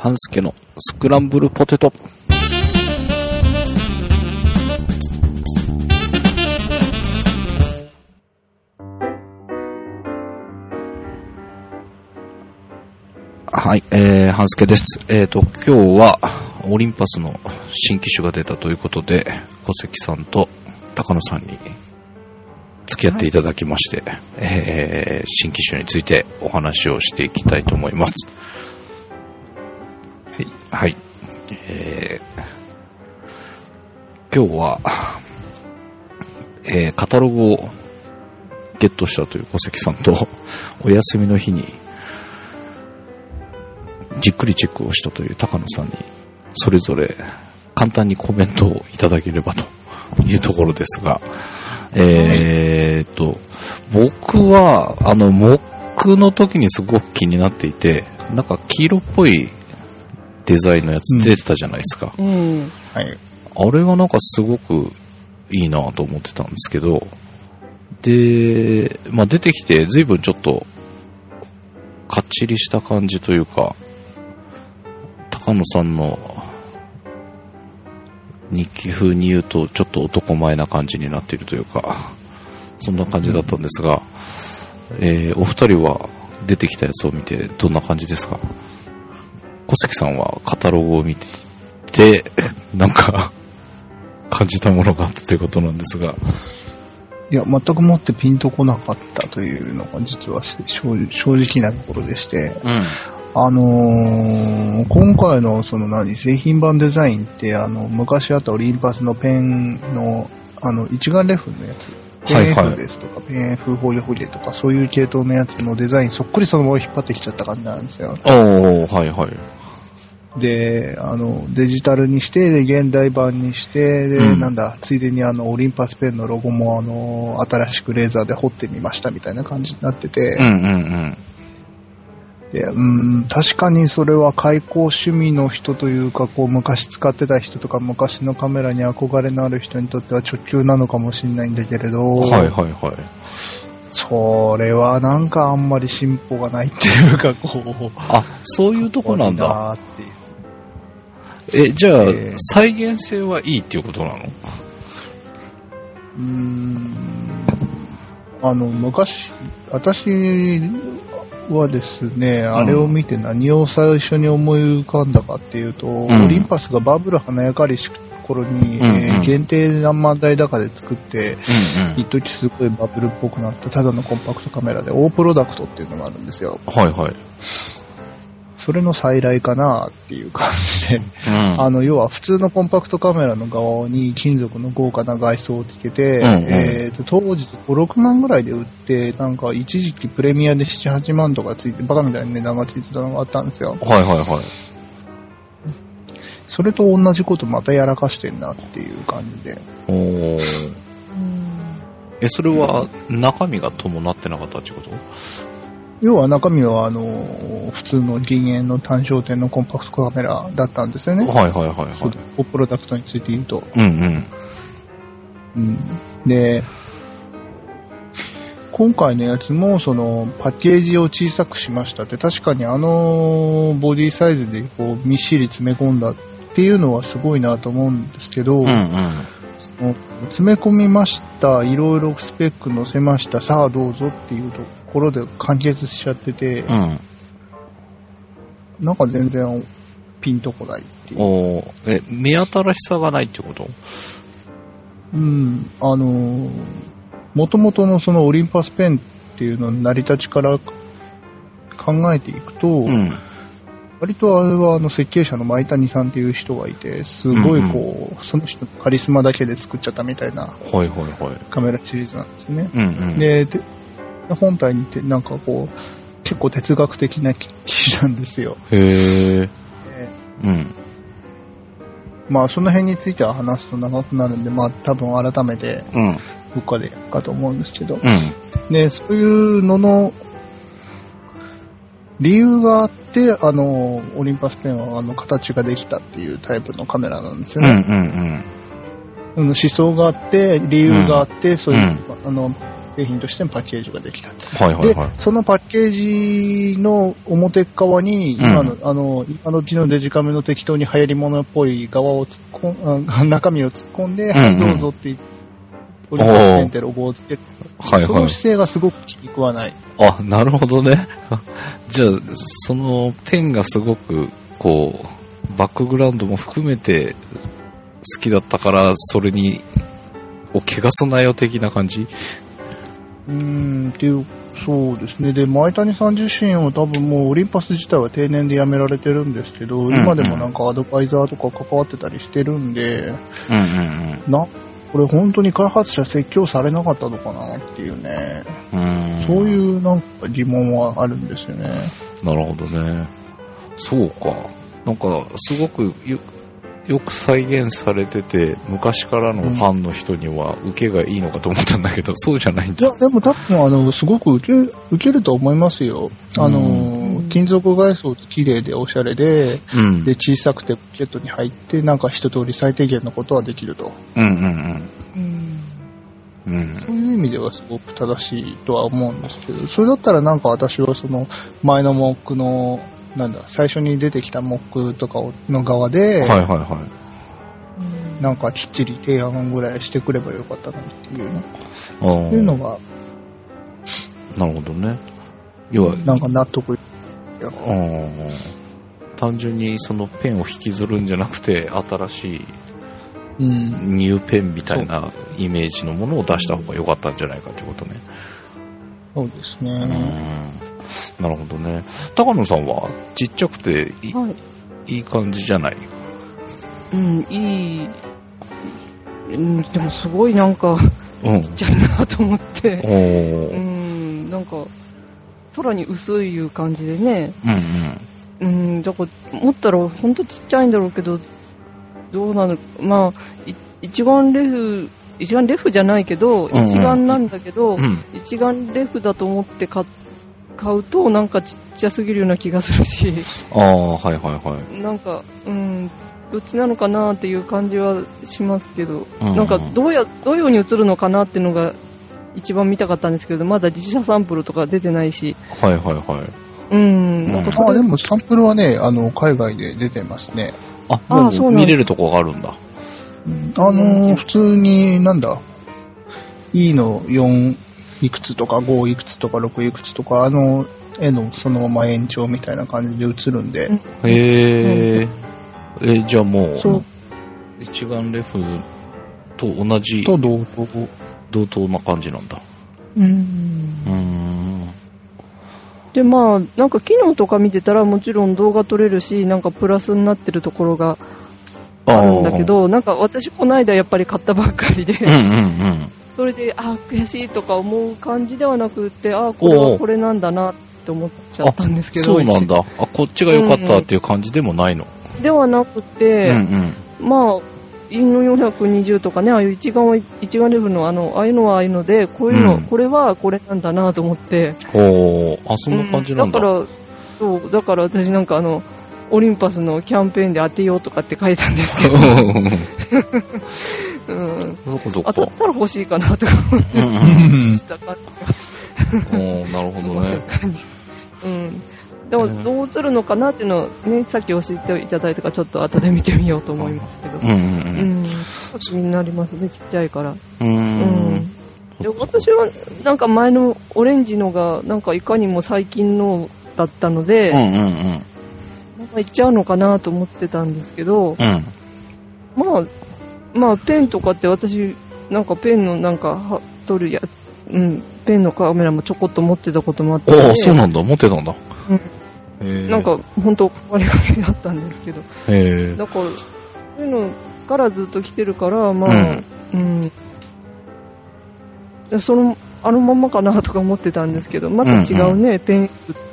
半助のスクランブルポテト。はい、えー、半助です。えっ、と、今日は、オリンパスの新機種が出たということで、小関さんと高野さんに付き合っていただきまして、えー、新機種についてお話をしていきたいと思います。はい。えー、今日は、えー、カタログをゲットしたという小関さんと、お休みの日に、じっくりチェックをしたという高野さんに、それぞれ簡単にコメントをいただければというところですが、えーと、僕は、あの、木の時にすごく気になっていて、なんか黄色っぽいデザインのやつ出てたじゃないですか。うん。はい。あれがなんかすごくいいなと思ってたんですけど、で、まあ出てきて随分ちょっと、かっちりした感じというか、高野さんの日記風に言うとちょっと男前な感じになっているというか、そんな感じだったんですが、えーお二人は出てきたやつを見てどんな感じですか？小関さんはカタログを見て、なんか、感じたものがあったということなんですが、いや、全くもってピンとこなかったというのが実は正正直なところでして、うん。あのー今回のその何、製品版デザインって、あの、昔あったオリンパスのペンの、あの、一眼レフのやつ。はいはい PNF ですとか、PNF フォリオフリエとか、そういう系統のやつのデザインそっくりそのまま引っ張ってきちゃった感じなんですよ。おー、はいはい。で、あの、デジタルにして、で、現代版にして、で、うんなんだ、ついでにあの、オリンパスペンのロゴもあの、新しくレーザーで彫ってみましたみたいな感じになってて、うんうんで、うん、確かにそれは開口趣味の人というか、こう、昔使ってた人とか、昔のカメラに憧れのある人にとっては直球なのかもしれないんだけれど、うん。はいはいはい。それはなんかあんまり進歩がないっていうか、こう、あ、そういうとこなんだ。っていう。え、じゃあ、えー。再現性はいいっていうことなの？うーん。あの、昔、私はですね、あれを見て何を最初に思い浮かんだかっていうと、ん。オリンパスがバブル華やかりし頃に、うんうん。えー限定何万台高で作って、うん一時すごいバブルっぽくなったただのコンパクトカメラで、オープロダクトっていうのがあるんですよ。はいはい。それの再来かなっていう感じで、うん。あの、要は普通のコンパクトカメラの側に金属の豪華な外装をつけて、うんうんえーと、当時5、6万ぐらいで売って、なんか一時期プレミアで7、8万とかついて、バカみたいな値段がついてたのがあったんですよ。はいはいはい。それと同じことまたやらかしてんなっていう感じで。おー。え、それは中身が伴ってなかったってこと？要は中身はあの、普通の銀塩の単焦点のコンパクトカメラだったんですよね。はいはいはいはい。プロダクトについて言うと。うんうん。うんで、今回のやつも、その、パッケージを小さくしましたって、確かにあのボディサイズでこう、みっしり詰め込んだっていうのはすごいなと思うんですけど、うんうん。詰め込みました、いろいろスペック載せました、さあどうぞっていうところで完結しちゃってて、うん。なんか全然ピンとこないっていう。おーえ、目新しさがないってこと？うん、あのー、元々のそのオリンパスペンっていうのの成り立ちから考えていくと、うん。割とあれはあの設計者の舞谷さんっていう人がいて、すごいこう、その人のカリスマだけで作っちゃったみたいなはいはいはい。カメラシリーズなんですね。うんうん。で、で本体にてなんかこう、結構哲学的な記事なんですよ。へえ。うん。まあその辺については話すと長くなるんで、まあ多分改めてうん。どっかでやるかと思うんですけど、うん。で、そういうのの理由があって、あの、オリンパスペンはあの形ができたっていうタイプのカメラなんですよね。うんうんうん。思想があって、理由があって、そういう、あの、製品としてのパッケージができた。はいはいはいで、。そのパッケージの表側に、今の、あの、今のうちのデジカメの適当に流行り物っぽい側を突っ込ん、あ中身を突っ込んで、うんはい、どうぞって言って、オリンパスペンってロゴをつけて、そのはいはい。姿勢がすごく気に食わない。あ、なるほどね。じゃあ、そのペンがすごく、こう、バックグラウンドも含めて好きだったから、それに、を汚すなよ的な感じ？うーん、っていう、そうですね。で、前谷さん自身は多分もうオリンパス自体は定年で辞められてるんですけど、んうん今でもなんかアドバイザーとか関わってたりしてるんで、うんうんな、これ本当に開発者説教されなかったのかなっていうね、うん。うん。そういうなんか疑問はあるんですよね。なるほどね。そうか。なんか、すごくよ、よく再現されてて、昔からのファンの人には受けがいいのかと思ったんだけど、そうじゃないんだ。いや、でも多分あの、すごく受け、受けると思いますよ。あの、うん金属外装綺麗でおしゃれで、うん。で、小さくてポケットに入って、なんか一通り最低限のことはできると。うんうんうん。うん。うん。そういう意味ではすごく正しいとは思うんですけど、それだったらなんか私はその前のモックの、なんだ、最初に出てきたモックとかをの側で、はいはいはい。なんかきっちり提案ぐらいしてくればよかったなっていうね、あーいうのが、なるほどね。要は、なんか納得単純にそのペンを引きずるんじゃなくて、新しいうん。ニューペンみたいなイメージのものを出した方が良かったんじゃないかってことね。そうですうね。ん。なるほどね。高野さんはちっちゃくていはい。いい感じじゃない？うん、いい。うん、でもすごいなんか、うん。ちっちゃいなと思って。おうー。ん、なんか、空に薄いいう感じでね。うんうん。うん、だから、持ったらほんとちっちゃいんだろうけど、どうなのまあ、い一眼レフ、一眼レフじゃないけど、うんうん一眼なんだけど、うん。一眼レフだと思って買買うと、なんかちっちゃすぎるような気がするし、ああ、はいはいはい。なんか、うん、どっちなのかなっていう感じはしますけど、うんうんなんかどうや、どういう風に映るのかなっていうのが一番見たかったんですけど、まだ自社サンプルとか出てないし、はいはいはい。うん、なん。かそあ、れでも。サンプルはね、あの、海外で出てますね。あ、あもうそうなんだ。見れるとこがあるんだ。うん。あの、普通に、なんだ、E の4いくつとか5いくつとか6いくつとか、あの絵のそのまま延長みたいな感じで映るんで、うん。へえ。え、じゃあもそうう、一眼レフと同じ、と同等。同等な感じなんだ？うんうーん。で、まあ、なんか機能とか見てたらもちろん動画撮れるし、なんかプラスになってるところがあるんだけど、なんか私この間やっぱり買ったばっかりで、うんうんうん。それで、あ悔しいとか思う感じではなくって、あこれはこれなんだなって思っちゃったんですけど、そうなんだ。あ、こっちが良かったっていう感じでもないの？ではなくうんて、うん。まあ、インの420とかね、ああいう一眼は、一眼レフのあの、ああいうのはああいうので、こういうの、うんこれはこれなんだなと思って。ほう。あ、そんな感じなんだ。うだから、そう、だから私なんかあの、オリンパスのキャンペーンで当てようとかって書いたんですけど、うん、当たっ。たら欲しいかなとか思っうんうん。うんた感おーなるほどね。じ。うん。でも、どう映るのかなっていうのをね、さっき教えていただいたから、ちょっと後で見てみようと思いますけど。うんううんん。気になりますね、ちっちゃいから。うん。ううんん。で私は、なんか前のオレンジのが、なんかいかにも最近のだったので、うんうんなんかいっちゃうのかなと思ってたんですけど、うん。うん。まあ、まあ、ペンとかって私、なんかペンのなんかは、撮るや、うん、ペンのカメラもちょこっと持ってたこともあって、おおそうなんだ。持ってたんだ。うんなん、か、本当変わりかけだったんですけど。だから、そういうのからずっと来てるから、まあ、うん。でその、あのままかなとか思ってたんですけど、また違うね、ペンっ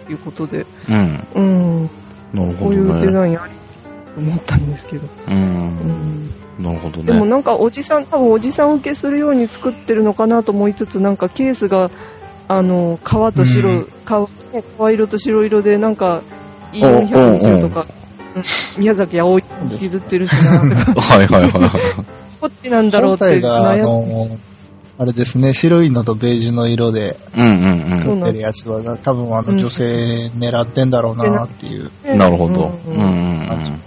ていうことで、うん。うん、なるほどこういうデね。ザインありと思ったんですけど、う。うんん。なるほどでもね。なんかおじさん、多分おじさん受けするように作ってるのかなと思いつつ、なんかケースが、あの、革と白、うん革ね革色と白色で、なんか、E420 とか、うん宮崎葵引きずってるしな、とか、はいはいはいはい。こっちなんだろうって悩んの、あれですね、白いのとベージュの色でうんうんそう出るやつは、多分あの女性狙ってんだろうなっていう。うん。なるほど。うんううんん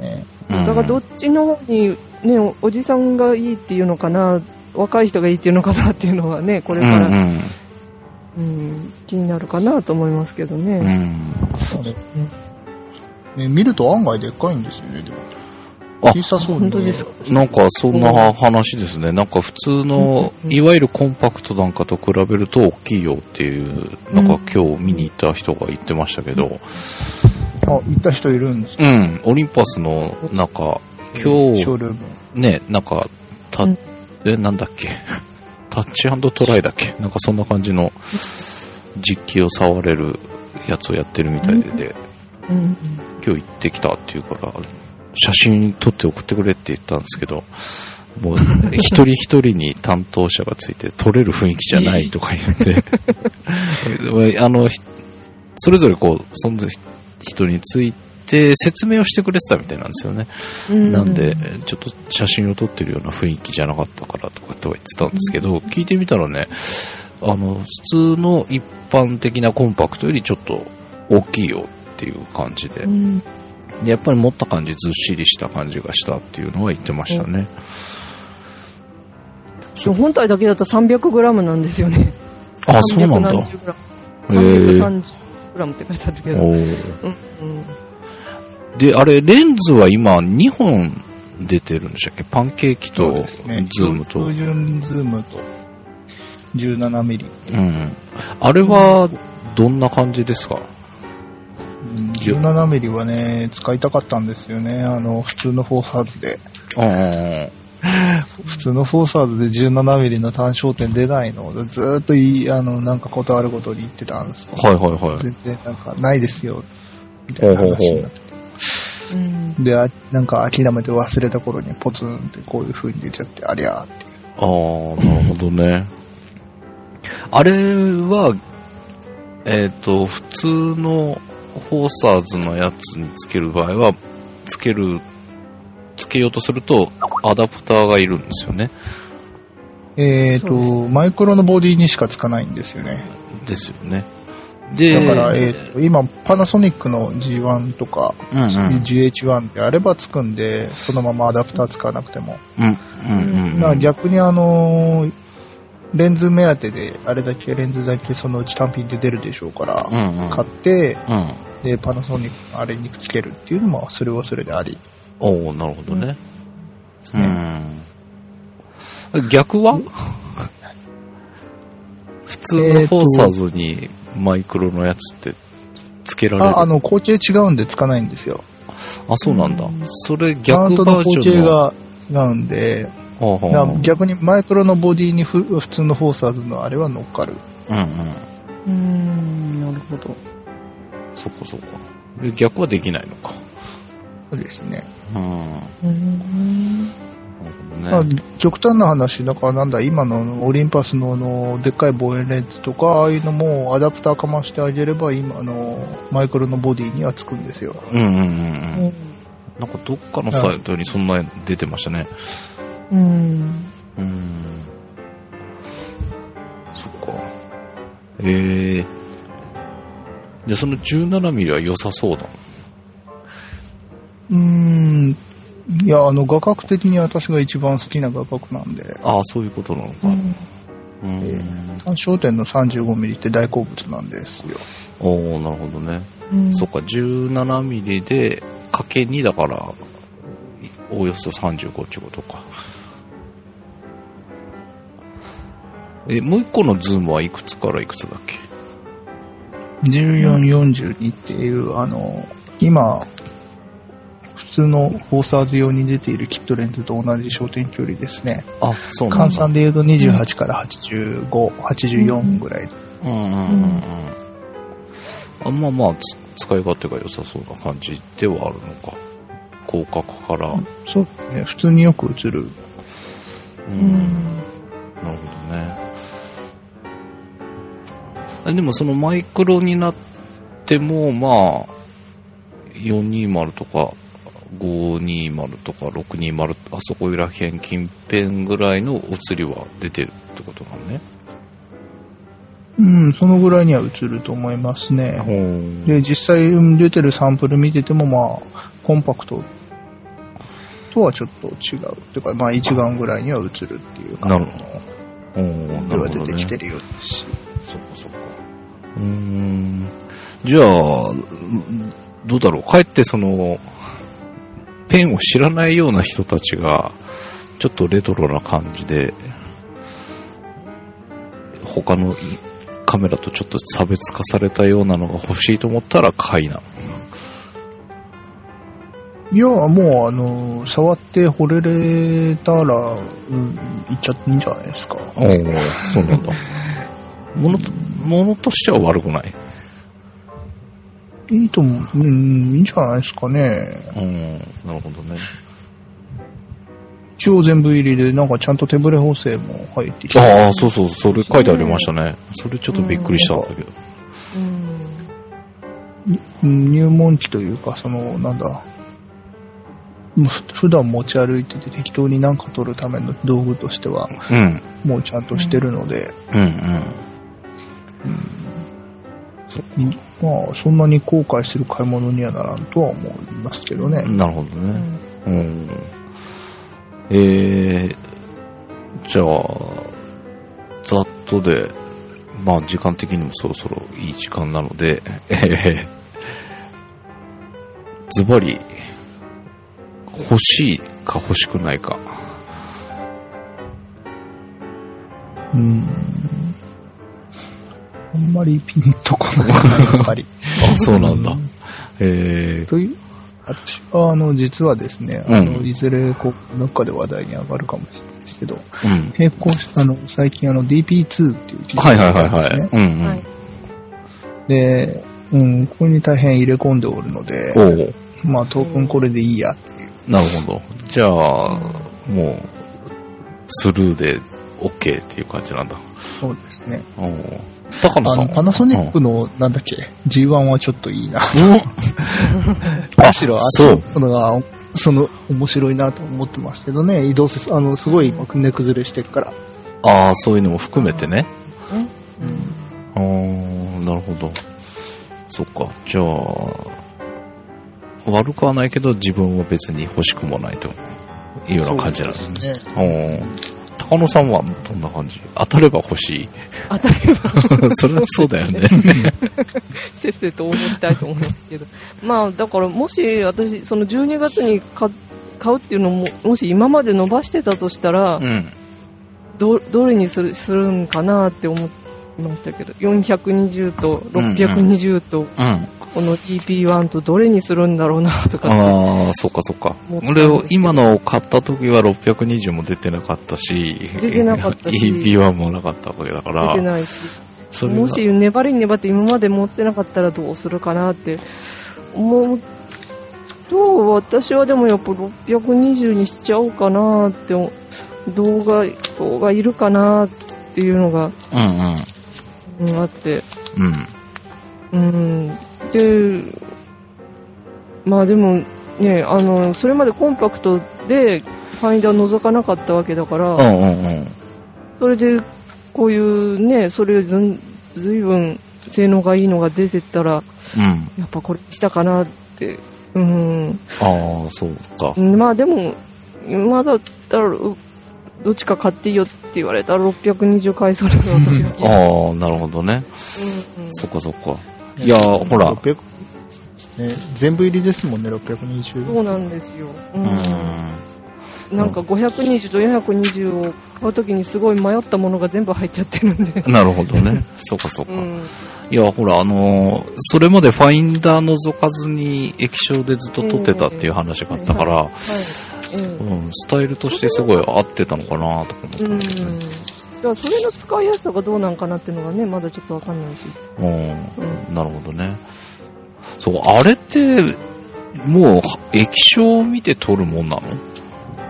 ねうん。だからどっちの方に、ね、おおじさんがいいっていうのかな、若い人がいいっていうのかなっていうのはね、これから、うんうんうん気になるかなと思いますけどうね。ん。あれね見ると案外でっかいんですよね、でも。あ小さそうに本当ですか？なんかそんな話ですね。なんか普通の、うんいわゆるコンパクトなんかと比べると大きいよっていう、なんか今日見に行った人が言ってましたけど、あ、行った人いるんですかうん、オリンパスの、なんか、シ今日。ね、なんか、たうん、え、なんだっけ、タッチトライだっけ？なんかそんな感じの実機を触れるやつをやってるみたいで、でうん今日行ってきたっていうから、写真撮って送ってくれって言ったんですけど、もう、一人一人に担当者がついて、撮れる雰囲気じゃないとか言って、あの、ひそれぞれこう、その人について説明をしてくれてたみたいなんですよね。うんなんで、ちょっと写真を撮ってるような雰囲気じゃなかったからとかとは言ってたんですけど、聞いてみたらね、あの、普通の一般的なコンパクトよりちょっと大きいよっていう感じでう、んでやっぱり持った感じずっしりした感じがしたっていうのは言ってましたね。そう本体だけだと 300g なんですよね。あ、そうなんだ。370g。へー 330g って書いてあったけど。うんうんで、あれ、レンズは今2本出てるんでしたっけ？パンケーキと。ズームと。標準ズームと17ミリ。うん。あれは、どんな感じですか？うん17ミリはね、使いたかったんですよね。あの、普通のフォーサーズで。うん。普通のフォーサーズで17ミリの単焦点出ないのをずーっといい、あの、なんかことあるごとに言ってたんですけど、はいはいはい。全然なんかないですよ、みたいな話になってて。うんで、あなんか諦めて忘れた頃にポツンってこういう風に出ちゃって、ありゃーっていう。ああ、なるほどね。あれは、えっ、と、普通のフォーサーズのやつにつける場合は、つける、つけようとすると、アダプターがいるんですよね。えっ、そうでと、マイクロのボディにしかつかないんですよね。ですよね。で、だから、えーと今、パナソニックの G1 とか、うんうん。GH1 であればつくんで、そのままアダプター使わなくても。うん、うん、うん。だから逆にあのーレンズ目当てで、あれだけレンズだけそのうち単品で出るでしょうから、うんうん。買って、うん。で、パナソニックのあれにつけるっていうのも、それはそれでありおおなるほどね。うね。ん。逆は？普通のフォーサーズにマイクロのやつってつけられる？あ、あの、口径違うんでつかないんですよ。あ、そうなんだ。それマウン逆トのバージョンの？口径が違うんで、ほう逆にマイクロのボディにふ普通のフォーサーズのあれは乗っかる。うんうん。うん、なるほど。そっかそっか。で、逆はできないのか。そうですね。うん。うん。なるまあほどね。極端な話、だからなんだ、今のオリンパスのあの、でっかい望遠レンズとか、ああいうのもアダプターかましてあげれば、今のマイクロのボディにはつくんですよ。うんうんうんうん。うんなんかどっかのサイトにそんな出てましたね。うん。うん。そっか。ええで、その17ミリは良さそうだ。うーん。いや、あの、画角的に私が一番好きな画角なんで、ああ、そういうことなのか。うん。え単焦点の35ミリって大好物なんですよ。おおなるほどね。うんそっか、17ミリで、かけ2だから、おおよそ35ってことか。え、もう一個のズームはいくつからいくつだっけ？14、42っていう、あの、今、普通のフォーサーズ用に出ているキットレンズと同じ焦点距離ですね。あ、そうなんだ。換算で言うと28から85、84ぐらい。うんうんうんうん。あまあまあ、つ使い勝手が良さそうな感じではあるのか。広角から。そうですね。普通によく映る。う。うんん。なるほどね。あでもそのマイクロになっても、まあ、420とか520とか620、あそこら辺近辺ぐらいの映りは出てるってことなのね。うん、そのぐらいには映ると思いますね。で、実際うん出てるサンプル見てても、まあ、コンパクトとはちょっと違う。てか、まあ、一眼ぐらいには映るっていうなる感ほど。ほうじでは出てきてるようですし。そっかそっか。うーん。じゃあ、うんどうだろう。かえってその、ペンを知らないような人たちが、ちょっとレトロな感じで、他のカメラとちょっと差別化されたようなのが欲しいと思ったら買いなの。いや、もう、あの、触って惚れれたら、うん、いっちゃっていいんじゃないですか。おおそうなんだ。ものと、ものとしては悪くない？いいと思う。うん、いいんじゃないですかね。うん、なるほどね。一応全部入りで、なんかちゃんと手ブレ補正も入ってきて。ああ、そうそう、それ書いてありましたね。それちょっとびっくりしたんだけど。うん。うん入門機というか、その、なんだ、普段持ち歩いてて適当になんか撮るための道具としては、うん、もうちゃんとしてるので、うん、うん。まあ、そんなに後悔する買い物にはならんとは思いますけどね。なるほどね。うんうん。えー、じゃあ、ざっとで、まあ時間的にもそろそろいい時間なので、えー、ズバリ、欲しいか欲しくないか。うん。あんまりピンとこないな、やっぱり。あ、そうなんだ。えー、という、私は、あの、実はですね、うんあの、いずれ、こう、どっかで話題に上がるかもしれないですけど、うん。並行し、あの、最近あの、DP2 っていう機はいはいはいがあるんですね。。はいうんうん。はい。で、うん、ここに大変入れ込んでおるので、まあ、当分これでいいやっていう。なるほど。じゃあ、もう、スルーで OK っていう感じなんだ。そうですね。おう高野さんあの、パナソニックの、なんだっけ、G1 はちょっといいな。あむしろ、あっちのが、その、面白いなと思ってますけどね、移動せ、あの、すごい根崩れしてるから。ああ、そういうのも含めてね。うん。あーなるほど。そっか。じゃあ、悪くはないけど自分は別に欲しくもないというような感じなんですそうね。高野さんはどんな感じ？当たれば欲しい当たりは それはそうだよね。せっせと応募したいと思いますけど。まあ、だからもし私、その12月に買買うっていうのも、もし今まで伸ばしてたとしたら、うん。ど、どれにする、するんかなって思いましたけど、420と620と、うん。この EP1 とどれにするんだろうなとか。ああ、そっかそっか。俺を今のを買った時は620も出てなかったし、出てなかったし EP1 もなかったわけだから、出てないし。もし粘りに粘って今まで持ってなかったらどうするかなって思うと、私はでもやっぱ620にしちゃおうかなって、動画、動画いるかなっていうのが、うんうん。うんあって、うん。うん。で、まあでもね、あの、それまでコンパクトでファインダー覗かなかったわけだから、うんうんうん。それで、こういうね、それずん、ずいぶん性能がいいのが出てったら、うん。やっぱこれしたかなって。うん。ああ、そうか。まあでも、今だったら、うどっちか買っていいよって言われたら620買いそうなの私が。ああ、なるほどね。うんうんそっかそっか。いやーほら600ね、全部入りですもんね、620。そうなんですよ。ううん。なんか520と420を買うときにすごい迷ったものが全部入っちゃってるんで。なるほどね。そっかそっか。うん。いや、ほら、あのーそれまでファインダー覗かずに液晶でずっと撮ってたっていう話があったから、はい。うん、スタイルとしてすごい合ってたのかなとか思ったうん。うんん。だけどね。だからそれの使いやすさがどうなんかなっていうのがね、まだちょっとわかんないし。うん、うん。なるほどね。そう、あれって、もう、液晶を見て撮るもんなの？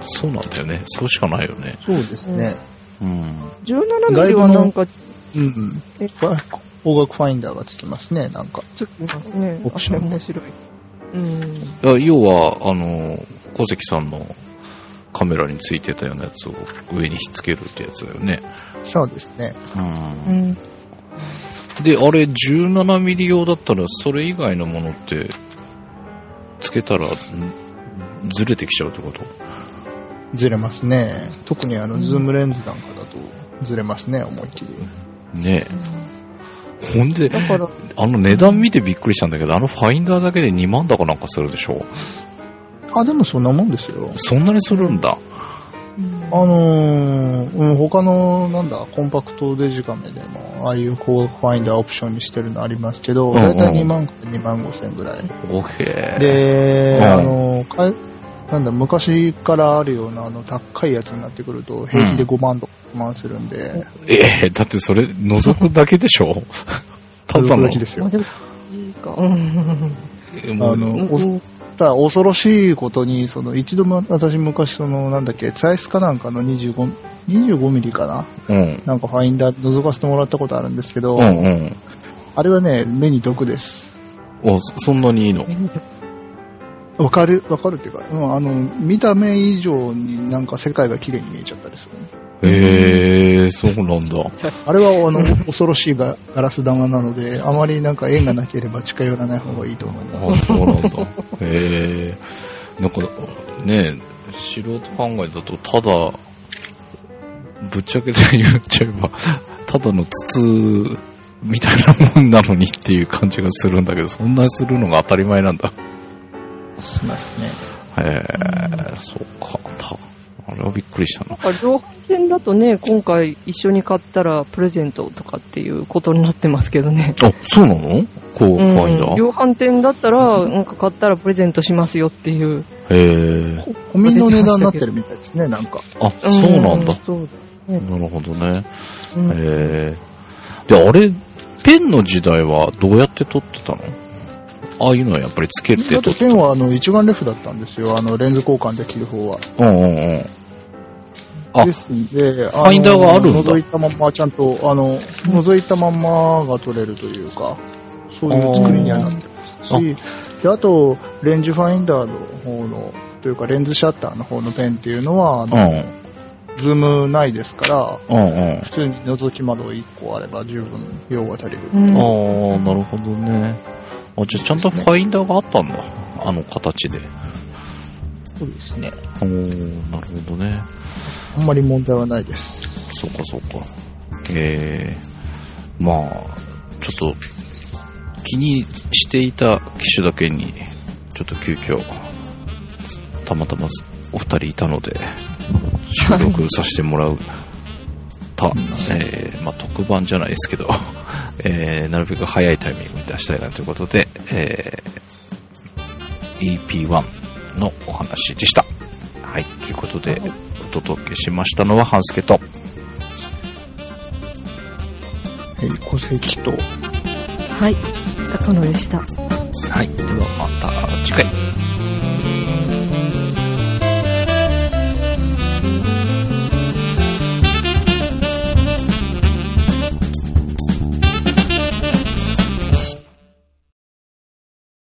そうなんだよね。そうしかないよね。そうですね。うん。17ミリはなんか、うん。方角ファインダーがつきますね、なんか。つきますね。オプションあれ面白い。うん。要は、あの、小関さんのカメラについてたようなやつを上にひっつけるってやつだよね。そうですね。うんうん。で、あれ17ミリ用だったら、それ以外のものって、つけたら、んずれてきちゃうってこと？ずれますね。特にあの、ズームレンズなんかだとずれますね、思いっきり。ねえ。ほんで、だから、あの値段見てびっくりしたんだけど、あのファインダーだけで2万だかなんかするでしょ？あ、でもそんなもんですよ。そんなにするんだ。あのーうん、他の、なんだ、コンパクトデジカメでも、ああいう光学ファインダーオプションにしてるのありますけど、うんうんだいたい2万から2万5千ぐらい。オーケー。で、うんあの、かなんだ、昔からあるような、あの、高いやつになってくると、平気で5万とか5万するんで、ええだってそれ覗くだけでしょ？ただの。だけですよ。まあでも、いいか。あの、おうんただ恐ろしいことに、その、一度も私昔、その、なんだっけ、ツアイスかなんかの25、25ミリかな？うん。なんかファインダー覗かせてもらったことあるんですけど、うんうん。あれはね、目に毒です。お、そんなにいいの？わかる、わかるっていうか、うん、あの、見た目以上になんか世界が綺麗に見えちゃったりするね。ええそうなんだ。あれは、あの、恐ろしいがガラス玉なので、あまりなんか縁がなければ近寄らない方がいいと思います。あそうなんだ。へえなんか、ね素人考えだと、ただ、ぶっちゃけて言っちゃえば、ただの筒みたいなもんなのにっていう感じがするんだけど、そんなにするのが当たり前なんだ。しますね。へえそうか。たあれはびっくりしたな。なんか量販店だとね、今回一緒に買ったらプレゼントとかっていうことになってますけどね。あ、そうなの？こう、ファインダー、量販店だったら、なんか買ったらプレゼントしますよっていう。へえ込みの値段になってるみたいですね、なんか。あ、そうなんだ。そう。なるほどね。うんへえ。で、あれ、ペンの時代はどうやって撮ってたの？ああいうのはやっぱりつけてだっ撮っててペンはあの一眼レフだったんですよ、あのレンズ交換できる方は。うんうんうん。あですんで、ファインダーがあるんだ覗いたまんまちゃんと、あの、覗いたまんまが撮れるというか、そういう作りにはなってますし、で、あと、レンジファインダーの方の、というかレンズシャッターの方のペンっていうのは、あのうん。ズームないですから、うんうん。普通に覗き窓1個あれば十分用が足りる。うんああ、なるほどね。あ、じゃあちゃんとファインダーがあったんだ。あの形で。そうですね。おー、なるほどね。あんまり問題はないです。そうかそうか。ええまあ、ちょっと、気にしていた機種だけに、ちょっと急遽、たまたまお二人いたので、収録させてもらう、た、えーまあ特番じゃないですけど、えーなるべく早いタイミングに出したいなということで、えー EP1 のお話でした。はい、ということで、お届けしましたのは、半助と、えー戸籍と、はい。高野でした。はい。ではまた次回。